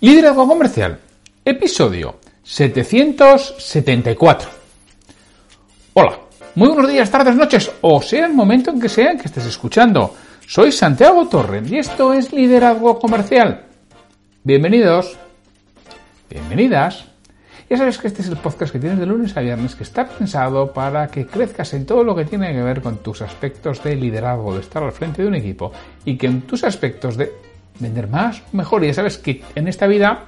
Liderazgo Comercial, episodio 774. Hola, muy buenos días, tardes, noches, o sea el momento en que sea que estés escuchando. Soy Santiago Torres y esto es Liderazgo Comercial. Bienvenidos, bienvenidas. Ya sabes que este es el podcast que tienes de lunes a viernes que está pensado para que crezcas en todo lo que tiene que ver con tus aspectos de liderazgo, de estar al frente de un equipo y que en tus aspectos de vender más, mejor. Y ya sabes que en esta vida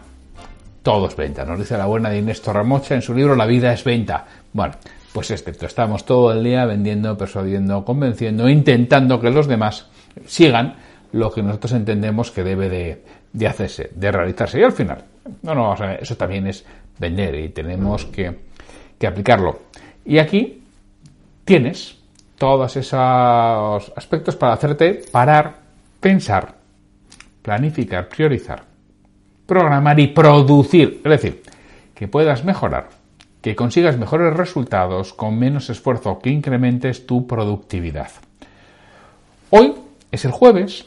todo es venta. Nos dice la buena de Inés Torramocha en su libro La vida es venta. Bueno, pues excepto estamos todo el día vendiendo, persuadiendo, convenciendo, intentando que los demás sigan lo que nosotros entendemos que debe de, hacerse, de realizarse. Y al final, no, no, eso también es vender y tenemos que, que aplicarlo. Y aquí tienes todos esos aspectos para hacerte parar, pensar planificar, priorizar, programar y producir. Es decir, que puedas mejorar, que consigas mejores resultados con menos esfuerzo, que incrementes tu productividad. Hoy es el jueves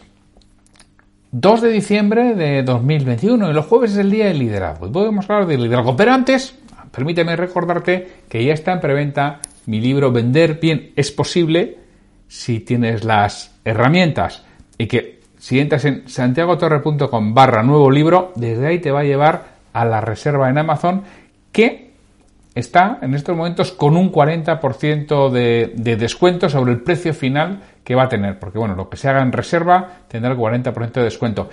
2 de diciembre de 2021 y los jueves es el día del liderazgo. Y podemos hablar de liderazgo. Pero antes, permíteme recordarte que ya está en preventa mi libro Vender bien es posible si tienes las herramientas y que si entras en santiagotorre.com barra nuevo libro, desde ahí te va a llevar a la reserva en Amazon que está en estos momentos con un 40% de, de, descuento sobre el precio final que va a tener. Porque bueno, lo que se haga en reserva tendrá el 40% de descuento.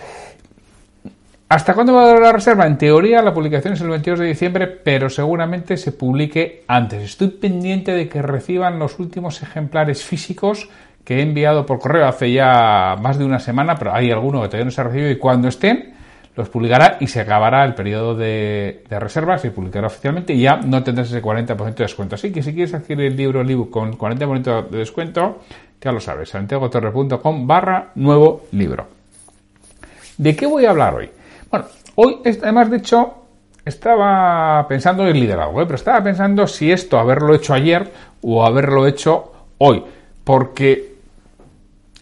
¿Hasta cuándo va a durar la reserva? En teoría la publicación es el 22 de diciembre, pero seguramente se publique antes. Estoy pendiente de que reciban los últimos ejemplares físicos que he enviado por correo hace ya más de una semana, pero hay alguno que todavía no se ha recibido y cuando estén los publicará y se acabará el periodo de, reservas y publicará oficialmente y ya no tendrás ese 40% de descuento. Así que si quieres adquirir el libro, el con 40% de descuento, ya lo sabes, santiagotorre.com barra nuevo libro. ¿De qué voy a hablar hoy? Bueno, hoy además de hecho estaba pensando en liderazgo, ¿eh? pero estaba pensando si esto haberlo hecho ayer o haberlo hecho hoy, porque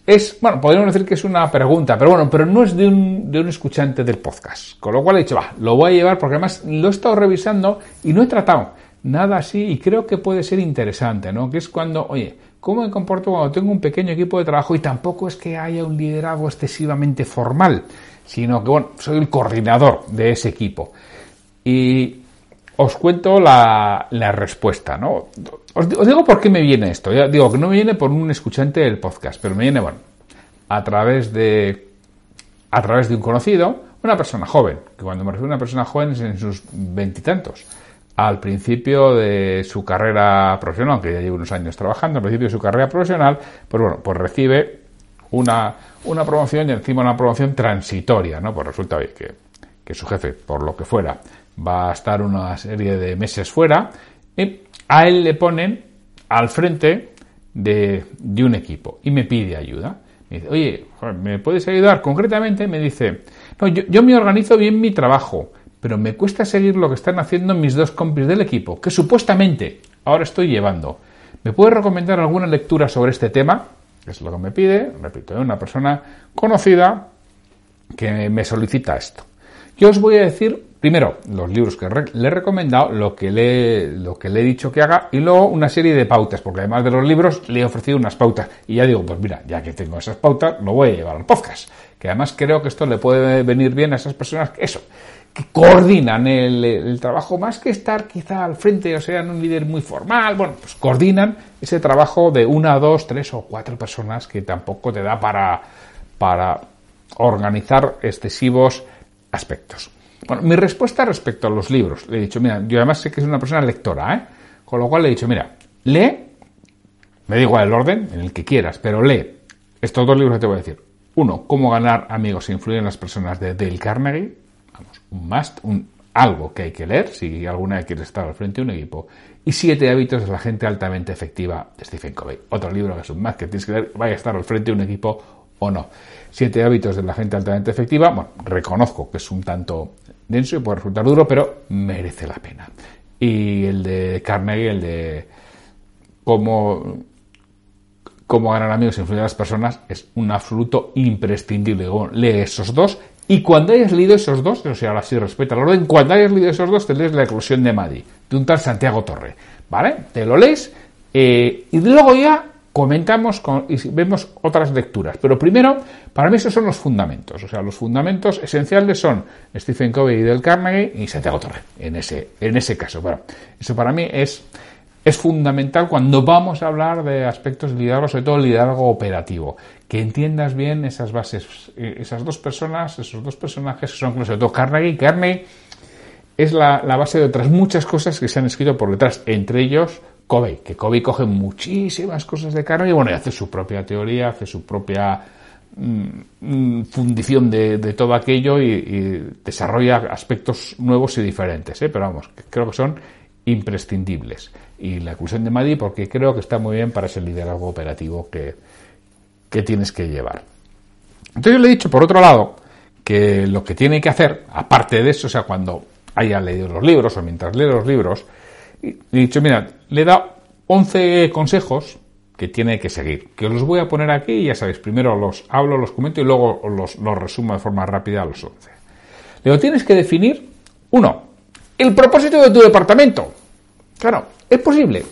es, bueno, podríamos decir que es una pregunta, pero bueno, pero no es de un, de un escuchante del podcast. Con lo cual he dicho, va, lo voy a llevar porque además lo he estado revisando y no he tratado nada así y creo que puede ser interesante, ¿no? Que es cuando, oye, ¿cómo me comporto cuando tengo un pequeño equipo de trabajo y tampoco es que haya un liderazgo excesivamente formal, sino que, bueno, soy el coordinador de ese equipo. Y os cuento la, la respuesta, ¿no? Os, digo por qué me viene esto. Ya digo que no me viene por un escuchante del podcast, pero me viene, bueno, a través de, a través de un conocido, una persona joven, que cuando me refiero a una persona joven es en sus veintitantos, al principio de su carrera profesional, que ya lleva unos años trabajando, al principio de su carrera profesional, pues bueno, pues recibe una, una promoción y encima una promoción transitoria, ¿no? Pues resulta que, que su jefe, por lo que fuera, va a estar una serie de meses fuera, y a él le ponen al frente de, un equipo y me pide ayuda. Me dice, oye, ¿me puedes ayudar? Concretamente me dice, no, yo, me organizo bien mi trabajo, pero me cuesta seguir lo que están haciendo mis dos compis del equipo, que supuestamente ahora estoy llevando. ¿Me puedes recomendar alguna lectura sobre este tema? Es lo que me pide, repito, es una persona conocida que me solicita esto. Yo os voy a decir primero los libros que le he recomendado, lo que le, lo que le he dicho que haga y luego una serie de pautas, porque además de los libros le he ofrecido unas pautas y ya digo, pues mira, ya que tengo esas pautas, lo voy a llevar al podcast, que además creo que esto le puede venir bien a esas personas que eso, que coordinan el, trabajo más que estar quizá al frente o sean un líder muy formal, bueno, pues coordinan ese trabajo de una, dos, tres o cuatro personas que tampoco te da para, para organizar excesivos aspectos. Bueno, mi respuesta respecto a los libros, le he dicho, mira, yo además sé que es una persona lectora, ¿eh? Con lo cual le he dicho, mira, lee, me da igual el orden, en el que quieras, pero lee estos dos libros que te voy a decir. Uno, Cómo ganar amigos e influir en las personas de Dale Carnegie, vamos, un must, un algo que hay que leer si alguna vez quieres estar al frente de un equipo. Y Siete hábitos de la gente altamente efectiva de Stephen Covey. Otro libro que es un must que tienes que leer, vaya a estar al frente de un equipo o no. Siete hábitos de la gente altamente efectiva, bueno, reconozco que es un tanto denso y puede resultar duro, pero merece la pena. Y el de Carnegie, el de cómo, cómo ganar amigos e influir a las personas, es un absoluto imprescindible. lee esos dos Y cuando hayas leído esos dos, o sea, ahora sí respeta el orden, cuando hayas leído esos dos, te lees la eclosión de Madi, de un tal Santiago Torre. ¿Vale? Te lo lees eh, y luego ya comentamos y vemos otras lecturas. Pero primero, para mí esos son los fundamentos. O sea, los fundamentos esenciales son Stephen Covey y Del Carnegie y Santiago Torre, en ese, en ese caso. Bueno, eso para mí es, es fundamental cuando vamos a hablar de aspectos de liderazgo, sobre todo liderazgo operativo. Que entiendas bien esas bases, eh, esas dos personas, esos dos personajes que son sobre todo Carnegie. Carnegie es la, la base de otras muchas cosas que se han escrito por detrás, entre ellos Covey, que Covey coge muchísimas cosas de Carnegie y bueno, y hace su propia teoría, hace su propia mm, mm, fundición de, todo aquello y, desarrolla aspectos nuevos y diferentes, ¿eh? pero vamos, creo que son imprescindibles. Y la inclusión de Madi porque creo que está muy bien para ese liderazgo operativo que, que tienes que llevar. Entonces yo le he dicho, por otro lado, que lo que tiene que hacer, aparte de eso, o sea, cuando haya leído los libros o mientras lee los libros, y he dicho, mira, le da 11 consejos que tiene que seguir, que os los voy a poner aquí y ya sabéis, primero los hablo, los comento y luego los, los resumo de forma rápida a los 11. Luego tienes que definir, uno, el propósito de tu departamento. Claro, es posible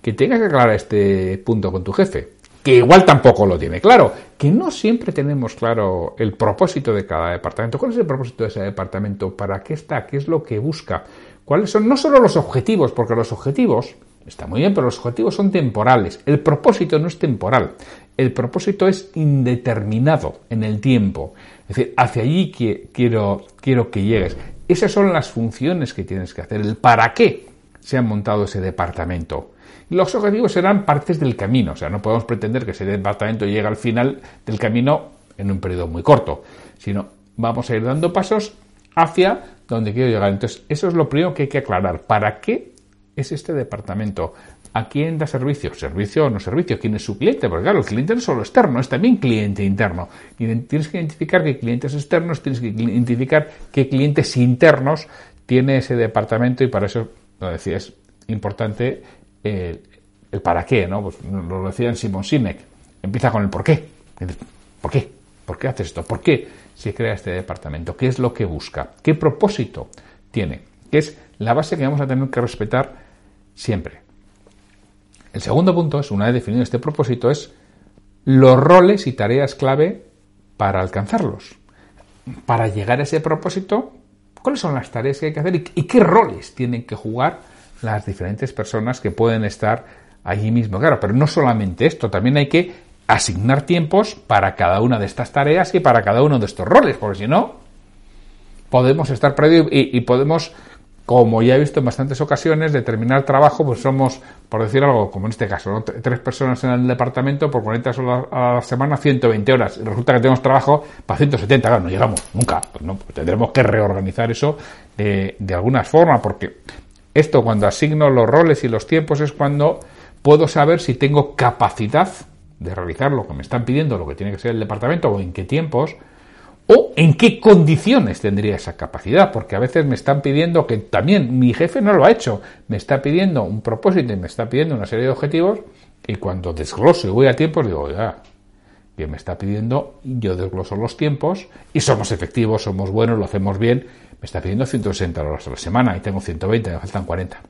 que tengas que aclarar este punto con tu jefe, que igual tampoco lo tiene claro, que no siempre tenemos claro el propósito de cada departamento. ¿Cuál es el propósito de ese departamento? ¿Para qué está? ¿Qué es lo que busca? ¿Cuáles son no solo los objetivos? Porque los objetivos, está muy bien, pero los objetivos son temporales. El propósito no es temporal. El propósito es indeterminado en el tiempo. Es decir, hacia allí quiero, quiero que llegues. Esas son las funciones que tienes que hacer. El para qué se ha montado ese departamento. Los objetivos serán partes del camino. O sea, no podemos pretender que ese departamento llegue al final del camino en un periodo muy corto, sino vamos a ir dando pasos hacia donde quiero llegar. Entonces, eso es lo primero que hay que aclarar. ¿Para qué es este departamento? ¿A quién da servicio? ¿Servicio o no servicio? ¿Quién es su cliente? Porque claro, el cliente no es solo externo, es también cliente interno. Tienes que identificar qué clientes externos, tienes que identificar qué clientes internos tiene ese departamento y para eso, lo decía, es importante el, para qué, ¿no? Pues lo decía en Simon Sinek. Empieza con el por qué. ¿Por qué? ¿Por qué haces esto? ¿Por qué se crea este departamento? ¿Qué es lo que busca? ¿Qué propósito tiene? Que es la base que vamos a tener que respetar siempre. El segundo punto es, una vez definido este propósito, es los roles y tareas clave para alcanzarlos. Para llegar a ese propósito, ¿cuáles son las tareas que hay que hacer y, qué roles tienen que jugar las diferentes personas que pueden estar allí mismo? Claro, pero no solamente esto, también hay que asignar tiempos para cada una de estas tareas y para cada uno de estos roles, porque si no, podemos estar perdidos y, podemos, como ya he visto en bastantes ocasiones, determinar trabajo, pues somos, por decir algo, como en este caso, tres personas en el departamento por 40 horas a la semana, 120 horas. Y resulta que tenemos trabajo para 170, claro, no llegamos nunca. Pues no, pues tendremos que reorganizar eso de, de alguna forma, porque esto cuando asigno los roles y los tiempos es cuando puedo saber si tengo capacidad de realizar lo que me están pidiendo, lo que tiene que ser el departamento, o en qué tiempos, o en qué condiciones tendría esa capacidad, porque a veces me están pidiendo que también mi jefe no lo ha hecho, me está pidiendo un propósito y me está pidiendo una serie de objetivos, y cuando desgloso y voy a tiempos, digo, ya, que me está pidiendo, yo desgloso los tiempos, y somos efectivos, somos buenos, lo hacemos bien, me está pidiendo 160 horas a la semana, y tengo 120, me faltan 40.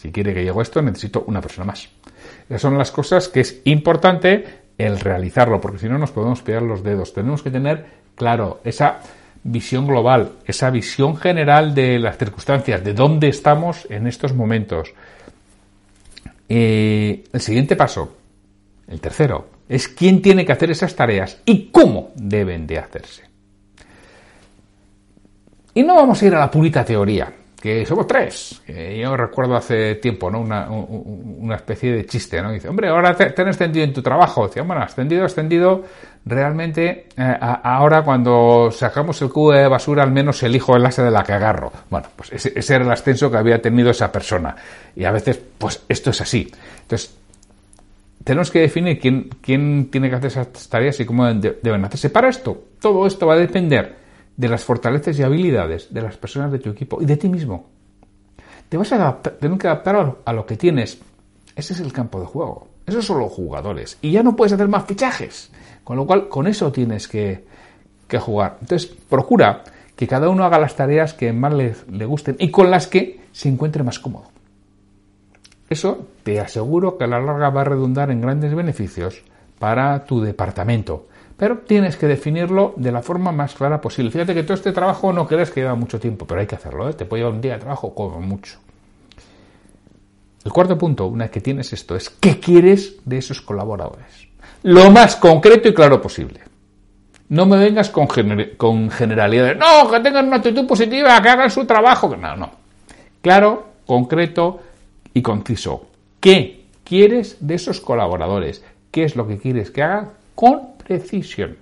Si quiere que llegue esto, necesito una persona más. Esas son las cosas que es importante el realizarlo, porque si no nos podemos pegar los dedos. Tenemos que tener, claro, esa visión global, esa visión general de las circunstancias, de dónde estamos en estos momentos. Eh, el siguiente paso, el tercero, es quién tiene que hacer esas tareas y cómo deben de hacerse. Y no vamos a ir a la purita teoría, que somos tres. yo recuerdo hace tiempo, ¿no? Una, una, especie de chiste, ¿no? Dice, hombre, ahora te, han extendido en tu trabajo. Dice, bueno, extendido, extendido. Realmente, eh, ahora cuando sacamos el cubo de basura, al menos elijo el asa de la que agarro. Bueno, pues ese, ese, era el ascenso que había tenido esa persona. Y a veces, pues esto es así. Entonces, tenemos que definir quién, quién tiene que hacer esas tareas y cómo deben hacerse. Para esto, todo esto va a depender de las fortalezas y habilidades de las personas de tu equipo y de ti mismo. Te vas a tener que adaptar a lo que tienes. Ese es el campo de juego. Esos son los jugadores. Y ya no puedes hacer más fichajes. Con lo cual, con eso tienes que, que jugar. Entonces, procura que cada uno haga las tareas que más le, le gusten y con las que se encuentre más cómodo. Eso te aseguro que a la larga va a redundar en grandes beneficios para tu departamento. Pero tienes que definirlo de la forma más clara posible. Fíjate que todo este trabajo no crees que lleva mucho tiempo, pero hay que hacerlo. ¿eh? Te puede llevar un día de trabajo como mucho. El cuarto punto, una vez que tienes esto, es qué quieres de esos colaboradores. Lo más concreto y claro posible. No me vengas con, generalidades. No, que tengan una actitud positiva, que hagan su trabajo. No, no. Claro, concreto y conciso. ¿Qué quieres de esos colaboradores? ¿Qué es lo que quieres que hagan? Con precisión.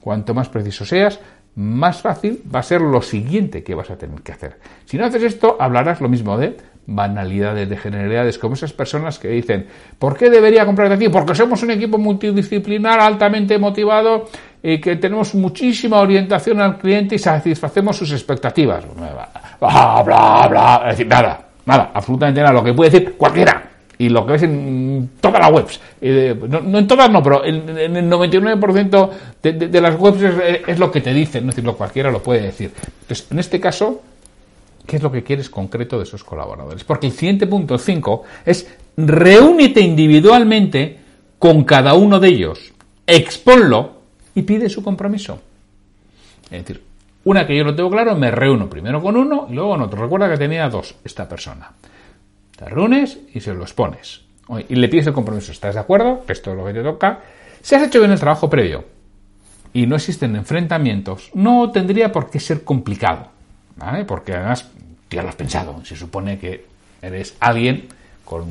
Cuanto más preciso seas, más fácil va a ser lo siguiente que vas a tener que hacer. Si no haces esto, hablarás lo mismo de banalidades, de generalidades, como esas personas que dicen, ¿por qué debería comprarte aquí? Porque somos un equipo multidisciplinar, altamente motivado y que tenemos muchísima orientación al cliente y satisfacemos sus expectativas. Bla, bla, bla. Es decir, nada, nada, absolutamente nada. Lo que puede decir cualquiera. Y lo que ves en todas las webs. No, en todas no, pero en, el 99% de, las webs es, lo que te dicen. Es decir, lo cualquiera lo puede decir. Entonces, en este caso, ¿qué es lo que quieres concreto de esos colaboradores? Porque el siguiente punto, 5, es reúnete individualmente con cada uno de ellos. Exponlo y pide su compromiso. Es decir, una que yo lo tengo claro, me reúno primero con uno y luego con otro. Recuerda que tenía dos esta persona. Te reúnes y se los pones. Y le pides el compromiso. ¿Estás de acuerdo? Esto es lo que te toca. Si has hecho bien el trabajo previo y no existen enfrentamientos, no tendría por qué ser complicado. ¿vale? Porque además ya lo has pensado. Se supone que eres alguien con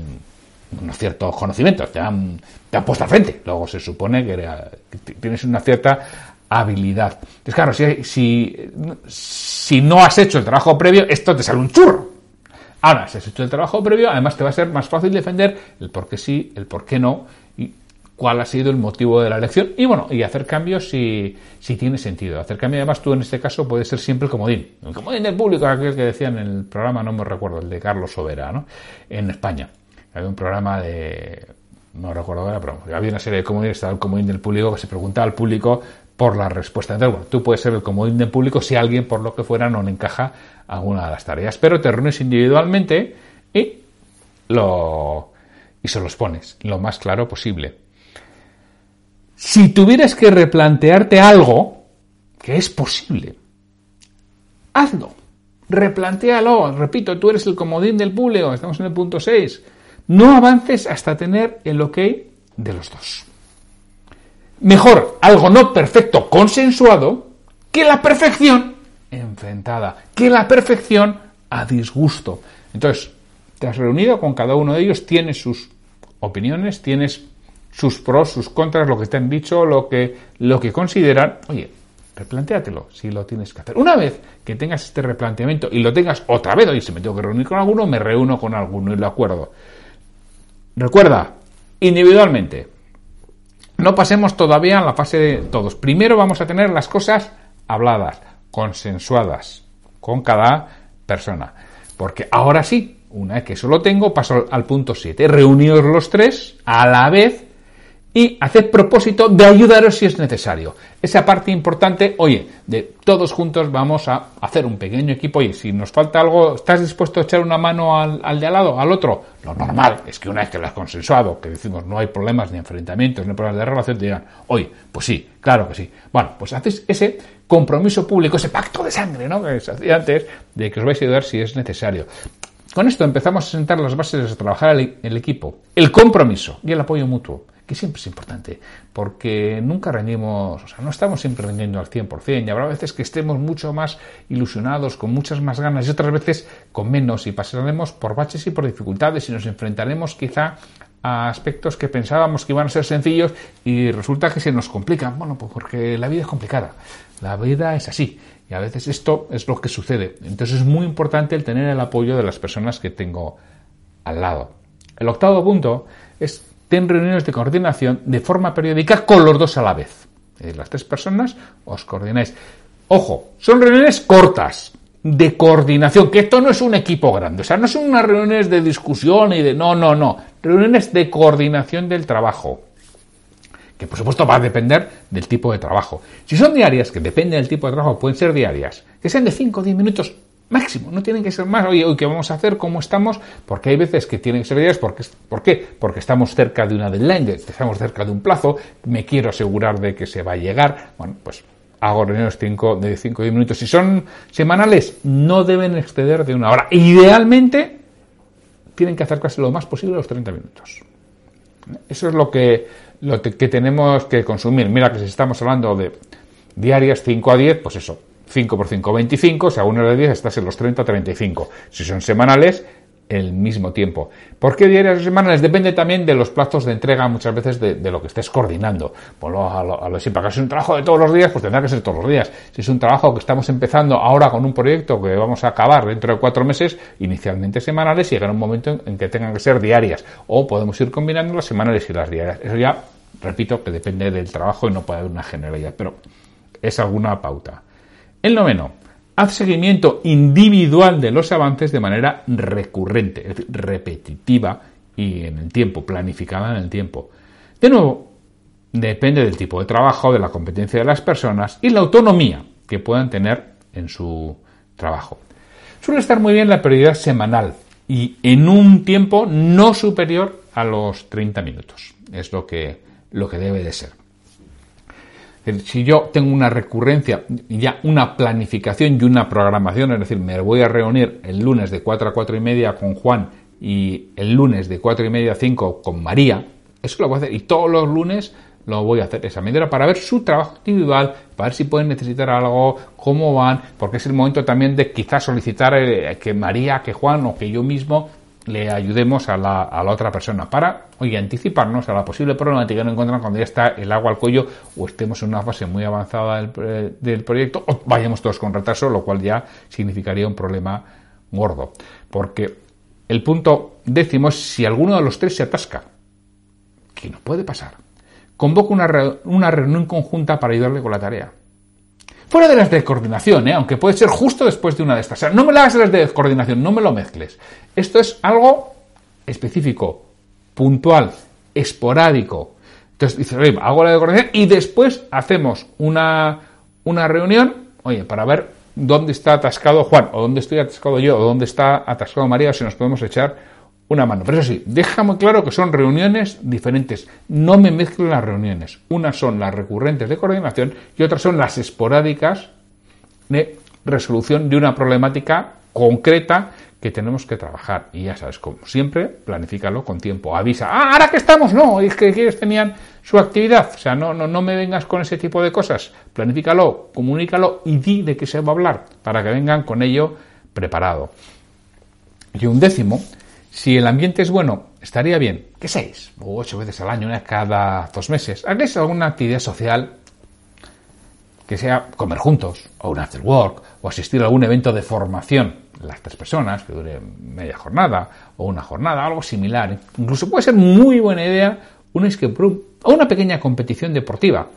unos ciertos conocimientos. Te han, te han puesto al frente. Luego se supone que, tienes una cierta habilidad. Entonces, claro, si, si, no has hecho el trabajo previo, esto te sale un churro. Ahora, si has hecho el trabajo previo, además te va a ser más fácil defender el por qué sí, el por qué no, y cuál ha sido el motivo de la elección. Y bueno, y hacer cambios si, si tiene sentido. Hacer cambios, además, tú en este caso puede ser siempre el comodín. El comodín del público, aquel que decía en el programa, no me recuerdo, el de Carlos Sobera, ¿no? En España. Había un programa de no recuerdo ahora, pero había una serie de comodines, estaba el comodín del público que se preguntaba al público por la respuesta. Entonces, bueno, tú puedes ser el comodín del público si alguien, por lo que fuera, no le encaja alguna de las tareas. Pero te reúnes individualmente y, lo, y se los pones lo más claro posible. Si tuvieras que replantearte algo, que es posible, hazlo. Replantéalo. Repito, tú eres el comodín del público, estamos en el punto 6. No avances hasta tener el ok de los dos. Mejor algo no perfecto consensuado que la perfección enfrentada, que la perfección a disgusto. Entonces, te has reunido con cada uno de ellos, tienes sus opiniones, tienes sus pros, sus contras, lo que te han dicho, lo que, lo que consideran. Oye, replantéatelo si lo tienes que hacer. Una vez que tengas este replanteamiento y lo tengas otra vez, oye, si me tengo que reunir con alguno, me reúno con alguno y lo acuerdo. Recuerda, individualmente, no pasemos todavía a la fase de todos. Primero vamos a tener las cosas habladas, consensuadas con cada persona. Porque ahora sí, una vez que eso lo tengo, paso al punto 7. Reunidos los tres a la vez y haced propósito de ayudaros si es necesario. Esa parte importante, oye, de todos juntos vamos a hacer un pequeño equipo y si nos falta algo, ¿estás dispuesto a echar una mano al, de al lado, al otro? Lo normal es que una vez que lo has consensuado, que decimos no hay problemas ni enfrentamientos, ni problemas de relación, te digan, oye, pues sí, claro que sí. Bueno, pues haces ese compromiso público, ese pacto de sangre, ¿no? Que se hacía antes, de que os vais a ayudar si es necesario. Con esto empezamos a sentar las bases de trabajar el equipo, el compromiso y el apoyo mutuo que siempre es importante, porque nunca rendimos, o sea, no estamos siempre rendiendo al 100%, y habrá veces que estemos mucho más ilusionados, con muchas más ganas, y otras veces con menos, y pasaremos por baches y por dificultades, y nos enfrentaremos quizá a aspectos que pensábamos que iban a ser sencillos y resulta que se nos complican. Bueno, pues porque la vida es complicada, la vida es así, y a veces esto es lo que sucede. Entonces es muy importante el tener el apoyo de las personas que tengo al lado. El octavo punto es reuniones de coordinación de forma periódica con los dos a la vez. las tres personas os coordináis. Ojo, son reuniones cortas, de coordinación, que esto no es un equipo grande, o sea, no son unas reuniones de discusión y de... No, no, no, reuniones de coordinación del trabajo. que por supuesto va a depender del tipo de trabajo. Si son diarias, que depende del tipo de trabajo, pueden ser diarias, que sean de 5 o 10 minutos máximo, no tienen que ser más. Oye, hoy qué vamos a hacer, cómo estamos, porque hay veces que tienen que ser diarias, porque, ¿por qué? Porque estamos cerca de una deadline, estamos cerca de un plazo, me quiero asegurar de que se va a llegar. Bueno, pues hago reuniones cinco, de 5 o 10 minutos. Si son semanales, no deben exceder de una hora. Idealmente, tienen que acercarse lo más posible los 30 minutos. Eso es lo que, lo que tenemos que consumir. Mira que si estamos hablando de diarias 5 a 10, pues eso, 5 por 5, 25, si a una de 10 estás en los 30, 35. Si son semanales, el mismo tiempo. ¿Por qué diarias o semanales? Depende también de los plazos de entrega muchas veces de, lo que estés coordinando. Por a lo, a lo es un trabajo de todos los días, pues tendrá que ser todos los días. Si es un trabajo que estamos empezando ahora con un proyecto que vamos a acabar dentro de cuatro meses, inicialmente semanales, y llegará un momento en, que tengan que ser diarias. O podemos ir combinando las semanales y las diarias. Eso ya, repito, que depende del trabajo y no puede haber una generalidad, pero es alguna pauta. El noveno, haz seguimiento individual de los avances de manera recurrente, es decir, repetitiva y en el tiempo, planificada en el tiempo. De nuevo, depende del tipo de trabajo, de la competencia de las personas y la autonomía que puedan tener en su trabajo. Suele estar muy bien la prioridad semanal y en un tiempo no superior a los 30 minutos. Es lo que, lo que debe de ser si yo tengo una recurrencia, ya una planificación y una programación, es decir, me voy a reunir el lunes de 4 a 4 y media con Juan y el lunes de 4 y media a 5 con María, eso lo voy a hacer. Y todos los lunes lo voy a hacer esa medida para ver su trabajo individual, para ver si pueden necesitar algo, cómo van, porque es el momento también de quizás solicitar eh, que María, que Juan o que yo mismo le ayudemos a la, a la otra persona para, oye, anticiparnos a la posible problemática que nos encontramos cuando ya está el agua al cuello o estemos en una fase muy avanzada del, eh, del proyecto o vayamos todos con retraso, lo cual ya significaría un problema gordo. Porque el punto décimo es si alguno de los tres se atasca, que no puede pasar. Convoca una, una reunión conjunta para ayudarle con la tarea. Fuera de las de coordinación, ¿eh? aunque puede ser justo después de una de estas. O sea, no me las las de coordinación, no me lo mezcles. Esto es algo específico, puntual, esporádico. Entonces dices, oye, hago la de coordinación y después hacemos una, una reunión, oye, para ver dónde está atascado Juan, o dónde estoy atascado yo, o dónde está atascado María, o si nos podemos echar una mano. Pero eso sí, deja muy claro que son reuniones diferentes. No me mezclen las reuniones. Unas son las recurrentes de coordinación y otras son las esporádicas de resolución de una problemática concreta que tenemos que trabajar. Y ya sabes, como siempre, planifícalo con tiempo. Avisa, ah, ahora que estamos, no, es que ellos tenían su actividad. O sea, no, no, no me vengas con ese tipo de cosas. Planifícalo, comunícalo y di de qué se va a hablar para que vengan con ello preparado. Y un décimo si el ambiente es bueno, estaría bien que seis o ocho veces al año, una cada dos meses, hagáis alguna actividad social que sea comer juntos, o un after work, o asistir a algún evento de formación, las tres personas, que dure media jornada, o una jornada, algo similar. Incluso puede ser muy buena idea un escape room, o una pequeña competición deportiva.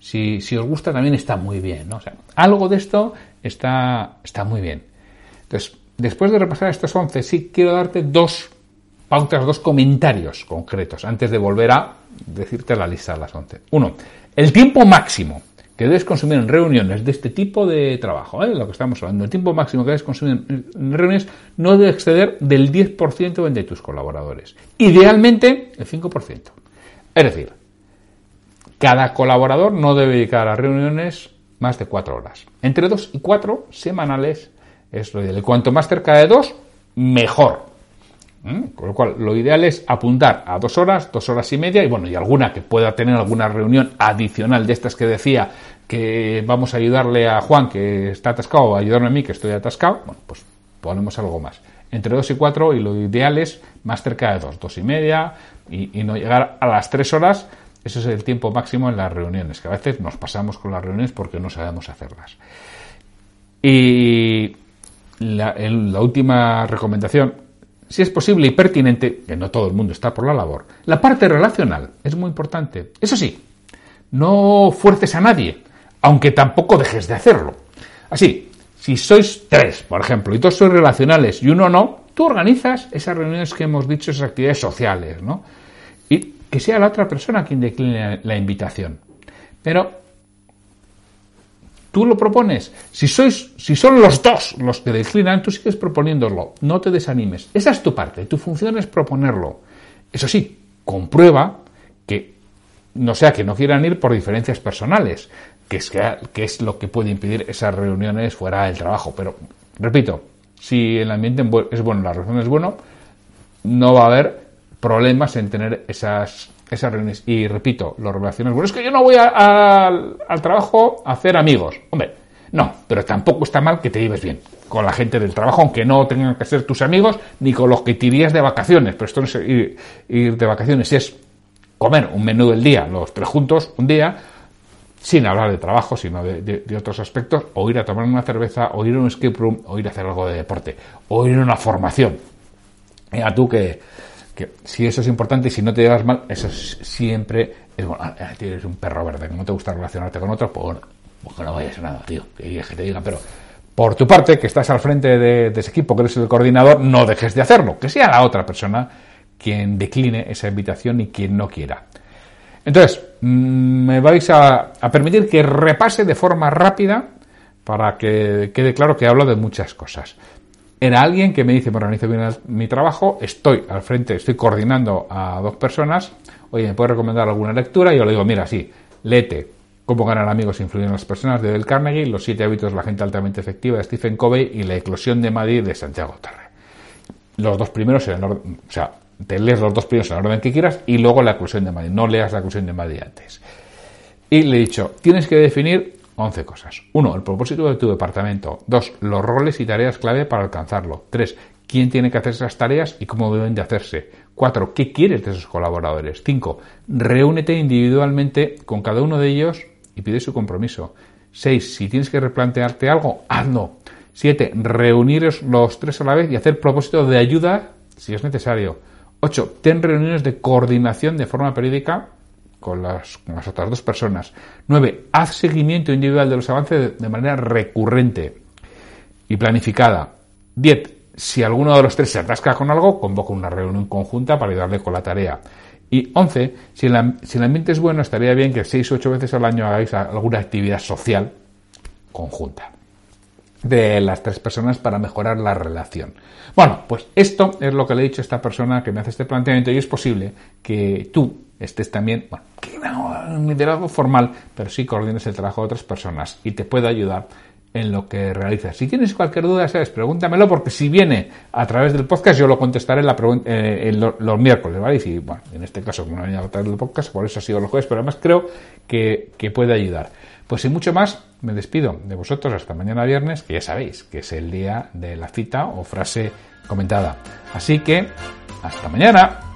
Si, si os gusta también está muy bien, ¿no? O sea, algo de esto está, está muy bien. Entonces, después de repasar estos 11, sí quiero darte dos pautas, dos comentarios concretos antes de volver a decirte la lista de las 11. Uno, el tiempo máximo que debes consumir en reuniones de este tipo de trabajo, ¿eh? lo que estamos hablando, el tiempo máximo que debes consumir en reuniones no debe exceder del 10% de tus colaboradores. Idealmente, el 5%. Es decir, cada colaborador no debe dedicar a reuniones más de 4 horas. Entre 2 y 4 semanales es lo ideal. Cuanto más cerca de dos, mejor. ¿Mm? Con lo cual, lo ideal es apuntar a dos horas, dos horas y media, y bueno, y alguna que pueda tener alguna reunión adicional de estas que decía que vamos a ayudarle a Juan que está atascado, o ayudarme a mí que estoy atascado, bueno, pues ponemos algo más. Entre dos y cuatro, y lo ideal es más cerca de dos, dos y media, y, y no llegar a las tres horas, eso es el tiempo máximo en las reuniones, que a veces nos pasamos con las reuniones porque no sabemos hacerlas. Y la, última recomendación, si es posible y pertinente, que no todo el mundo está por la labor, la parte relacional es muy importante. Eso sí, no fuerces a nadie, aunque tampoco dejes de hacerlo. Así, si sois tres, por ejemplo, y todos sois relacionales y uno no, tú organizas esas reuniones que hemos dicho, esas actividades sociales, ¿no? Y que sea la otra persona quien decline la invitación. Pero tú lo propones. Si sois, si son los dos los que declinan, tú sigues proponiéndolo. No te desanimes. Esa es tu parte. Tu función es proponerlo. Eso sí, comprueba que no sea que no quieran ir por diferencias personales, que es, que es lo que puede impedir esas reuniones fuera del trabajo. Pero, repito, si el ambiente es bueno, la relación es bueno, no va a haber problemas en tener esas, esas reuniones. Y repito, las relaciones bueno, es que yo no voy al trabajo a hacer amigos. Hombre, no, pero tampoco está mal que te lleves bien con la gente del trabajo, aunque no tengan que ser tus amigos, ni con los que te irías de vacaciones. Pero esto no es ir, de vacaciones, es comer un menú del día, los tres juntos, un día, sin hablar de trabajo, sino de, otros aspectos, o ir a tomar una cerveza, o ir a un escape room, o ir a hacer algo de deporte, o ir a una formación. Mira tú que, que si eso es importante y si no te llevas mal, eso siempre es bueno. Ah, ah, tienes un perro verde que no te gusta relacionarte con otro, pues pues que no vayas a nada, tío, que, te digan, pero por tu parte, que estás al frente de, de ese equipo, que eres el coordinador, no dejes de hacerlo, que sea la otra persona quien decline esa invitación y quien no quiera. Entonces, mm, me vais a, permitir que repase de forma rápida para que quede claro que hablo de muchas cosas. Era alguien que me dice, me organizo bien mi trabajo, estoy al frente, estoy coordinando a dos personas, oye, ¿me puedes recomendar alguna lectura? Y yo le digo, mira, sí, léete Cómo ganar amigos e influir en las personas de Del Carnegie, Los siete hábitos de la gente altamente efectiva de Stephen Covey y La eclosión de Madrid de Santiago Tarre. Los dos primeros eran, o sea, te lees los dos primeros en el orden que quieras y luego la oclusión de Madrid. No leas la oclusión de Madrid antes. Y le he dicho, tienes que definir 11 cosas. Uno, el propósito de tu departamento. Dos, los roles y tareas clave para alcanzarlo. Tres, quién tiene que hacer esas tareas y cómo deben de hacerse. Cuatro, qué quieres de esos colaboradores. Cinco, reúnete individualmente con cada uno de ellos y pide su compromiso. Seis, si tienes que replantearte algo, hazlo. Siete, reuniros los tres a la vez y hacer propósito de ayuda si es necesario. 8. Ten reuniones de coordinación de forma periódica con las, otras dos personas. 9. Haz seguimiento individual de los avances de, manera recurrente y planificada. 10. Si alguno de los tres se atasca con algo, convoca una reunión conjunta para ayudarle con la tarea. Y 11. Si el, si el ambiente es bueno, estaría bien que 6 o 8 veces al año hagáis alguna actividad social conjunta de las tres personas para mejorar la relación. Bueno, pues esto es lo que le he dicho a esta persona que me hace este planteamiento y es posible que tú estés también, bueno, que no liderazgo formal, pero sí coordines el trabajo de otras personas y te pueda ayudar en lo que realizas. Si tienes cualquier duda, sabes, pregúntamelo porque si viene a través del podcast yo lo contestaré la eh, los, miércoles, ¿vale? Y si, bueno, en este caso como no venía a través del podcast, por eso ha sido los jueves, pero además creo que, que puede ayudar. Pues sin mucho más, me despido de vosotros hasta mañana viernes, que ya sabéis que es el día de la cita o frase comentada. Así que, hasta mañana.